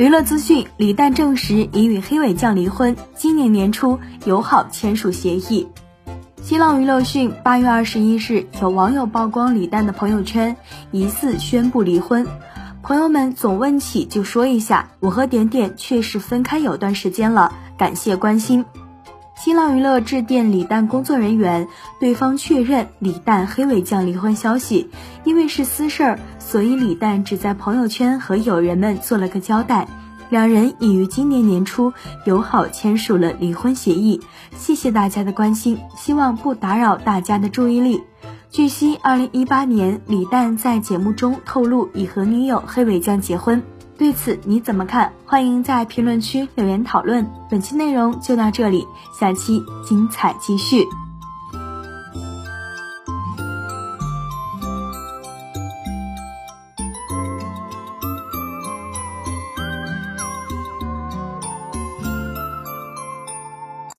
娱乐资讯：李诞证实已与黑尾酱离婚，今年年初友好签署协议。新浪娱乐讯，八月二十一日，有网友曝光李诞的朋友圈，疑似宣布离婚。朋友们总问起就说一下，我和点点确实分开有段时间了，感谢关心。新浪娱乐致电李诞工作人员，对方确认李诞黑尾酱离婚消息，因为是私事儿，所以李诞只在朋友圈和友人们做了个交代。两人已于今年年初友好签署了离婚协议。谢谢大家的关心，希望不打扰大家的注意力。据悉，二零一八年李诞在节目中透露已和女友黑尾酱结婚。对此你怎么看？欢迎在评论区留言讨论。本期内容就到这里，下期精彩继续。